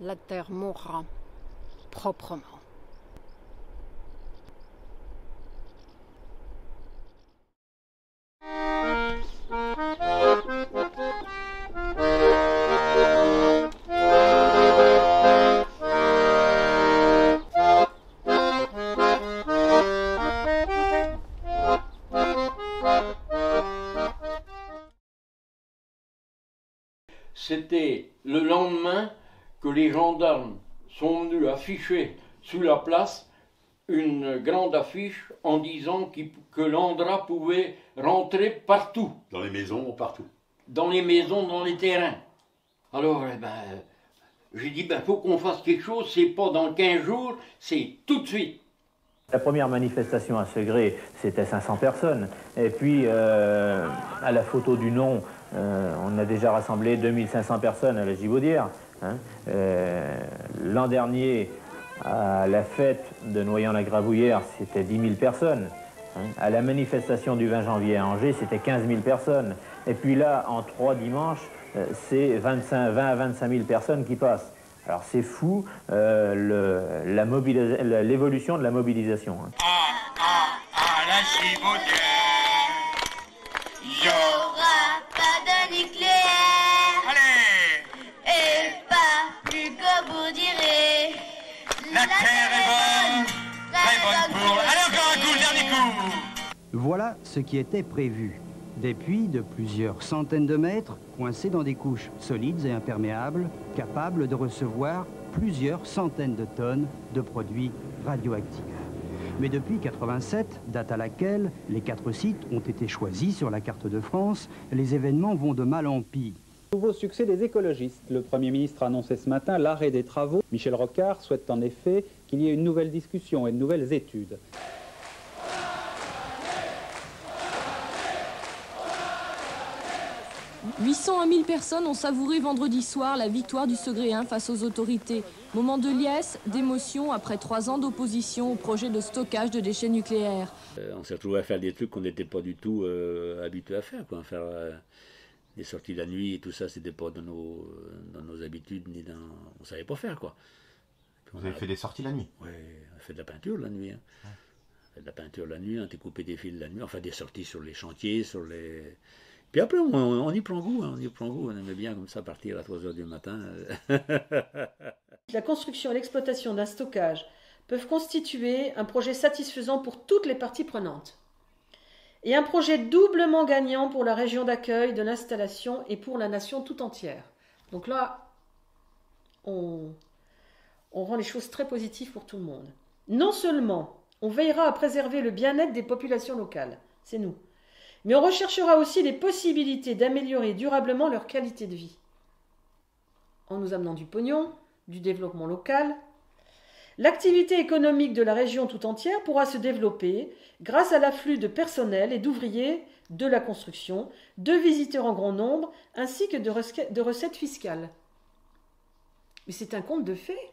la terre mourra proprement. C'était le lendemain que les gendarmes sont venus afficher sous la place une grande affiche en disant que l'Andra pouvait rentrer partout, Dans les maisons, partout? dans les maisons, dans les terrains. Alors, eh ben, j'ai dit, ben, faut qu'on fasse quelque chose, c'est pas dans 15 jours, c'est tout de suite. La première manifestation à Segré, c'était 500 personnes. Et puis, euh, à la photo du nom, euh, on a déjà rassemblé 2500 personnes à la Gibaudière. Hein. Euh, L'an dernier, à la fête de Noyant-la-Gravouillère, c'était 10 000 personnes. hein. À la manifestation du 20 janvier à Angers, c'était 15 000 personnes. Et puis là, en trois dimanches, euh, c'est 25 20 à 25 000 personnes qui passent. Alors c'est fou euh, l'évolution de la mobilisation. hein. à la chibaudière. Yo, aura pas de nucléaire terre est bonne, très bonne pour... Allez, encore un coup, le dernier coup Voilà ce qui était prévu. Des puits de plusieurs centaines de mètres, coincés dans des couches solides et imperméables, capables de recevoir plusieurs centaines de tonnes de produits radioactifs. Mais depuis 87, date à laquelle les quatre sites ont été choisis sur la carte de France, les événements vont de mal en pis. Nouveau succès des écologistes. Le Premier ministre a annoncé ce matin l'arrêt des travaux. Michel Rocard souhaite en effet qu'il y ait une nouvelle discussion et de nouvelles études. 800 à 1000 personnes ont savouré vendredi soir la victoire du Segréen face aux autorités. Moment de liesse, d'émotion après trois ans d'opposition au projet de stockage de déchets nucléaires. Euh, on s'est retrouvé à faire des trucs qu'on n'était pas du tout euh, habitués à faire. Quoi. Faire euh, des sorties la nuit et tout ça, c'était pas dans nos, dans nos habitudes, ni dans. On savait pas faire quoi. Puis Vous avez a- fait des sorties la nuit? Ouais, on a fait de la peinture la nuit. hein. On fait de la peinture la nuit, on a découpé des fils la nuit, enfin des sorties sur les chantiers, sur les. Puis après, on, on y prend goût, hein, on y prend goût. On aimait bien comme ça partir à 3 heures du matin. La construction et l'exploitation d'un stockage peuvent constituer un projet satisfaisant pour toutes les parties prenantes. Et un projet doublement gagnant pour la région d'accueil de l'installation et pour la nation tout entière. Donc là, on, rend les choses très positives pour tout le monde. Non seulement on veillera à préserver le bien-être des populations locales, c'est nous, mais on recherchera aussi les possibilités d'améliorer durablement leur qualité de vie. En nous amenant du pognon, du développement local, l'activité économique de la région tout entière pourra se développer grâce à l'afflux de personnel et d'ouvriers de la construction, de visiteurs en grand nombre, ainsi que de, recettes fiscales. Mais c'est un conte de fées.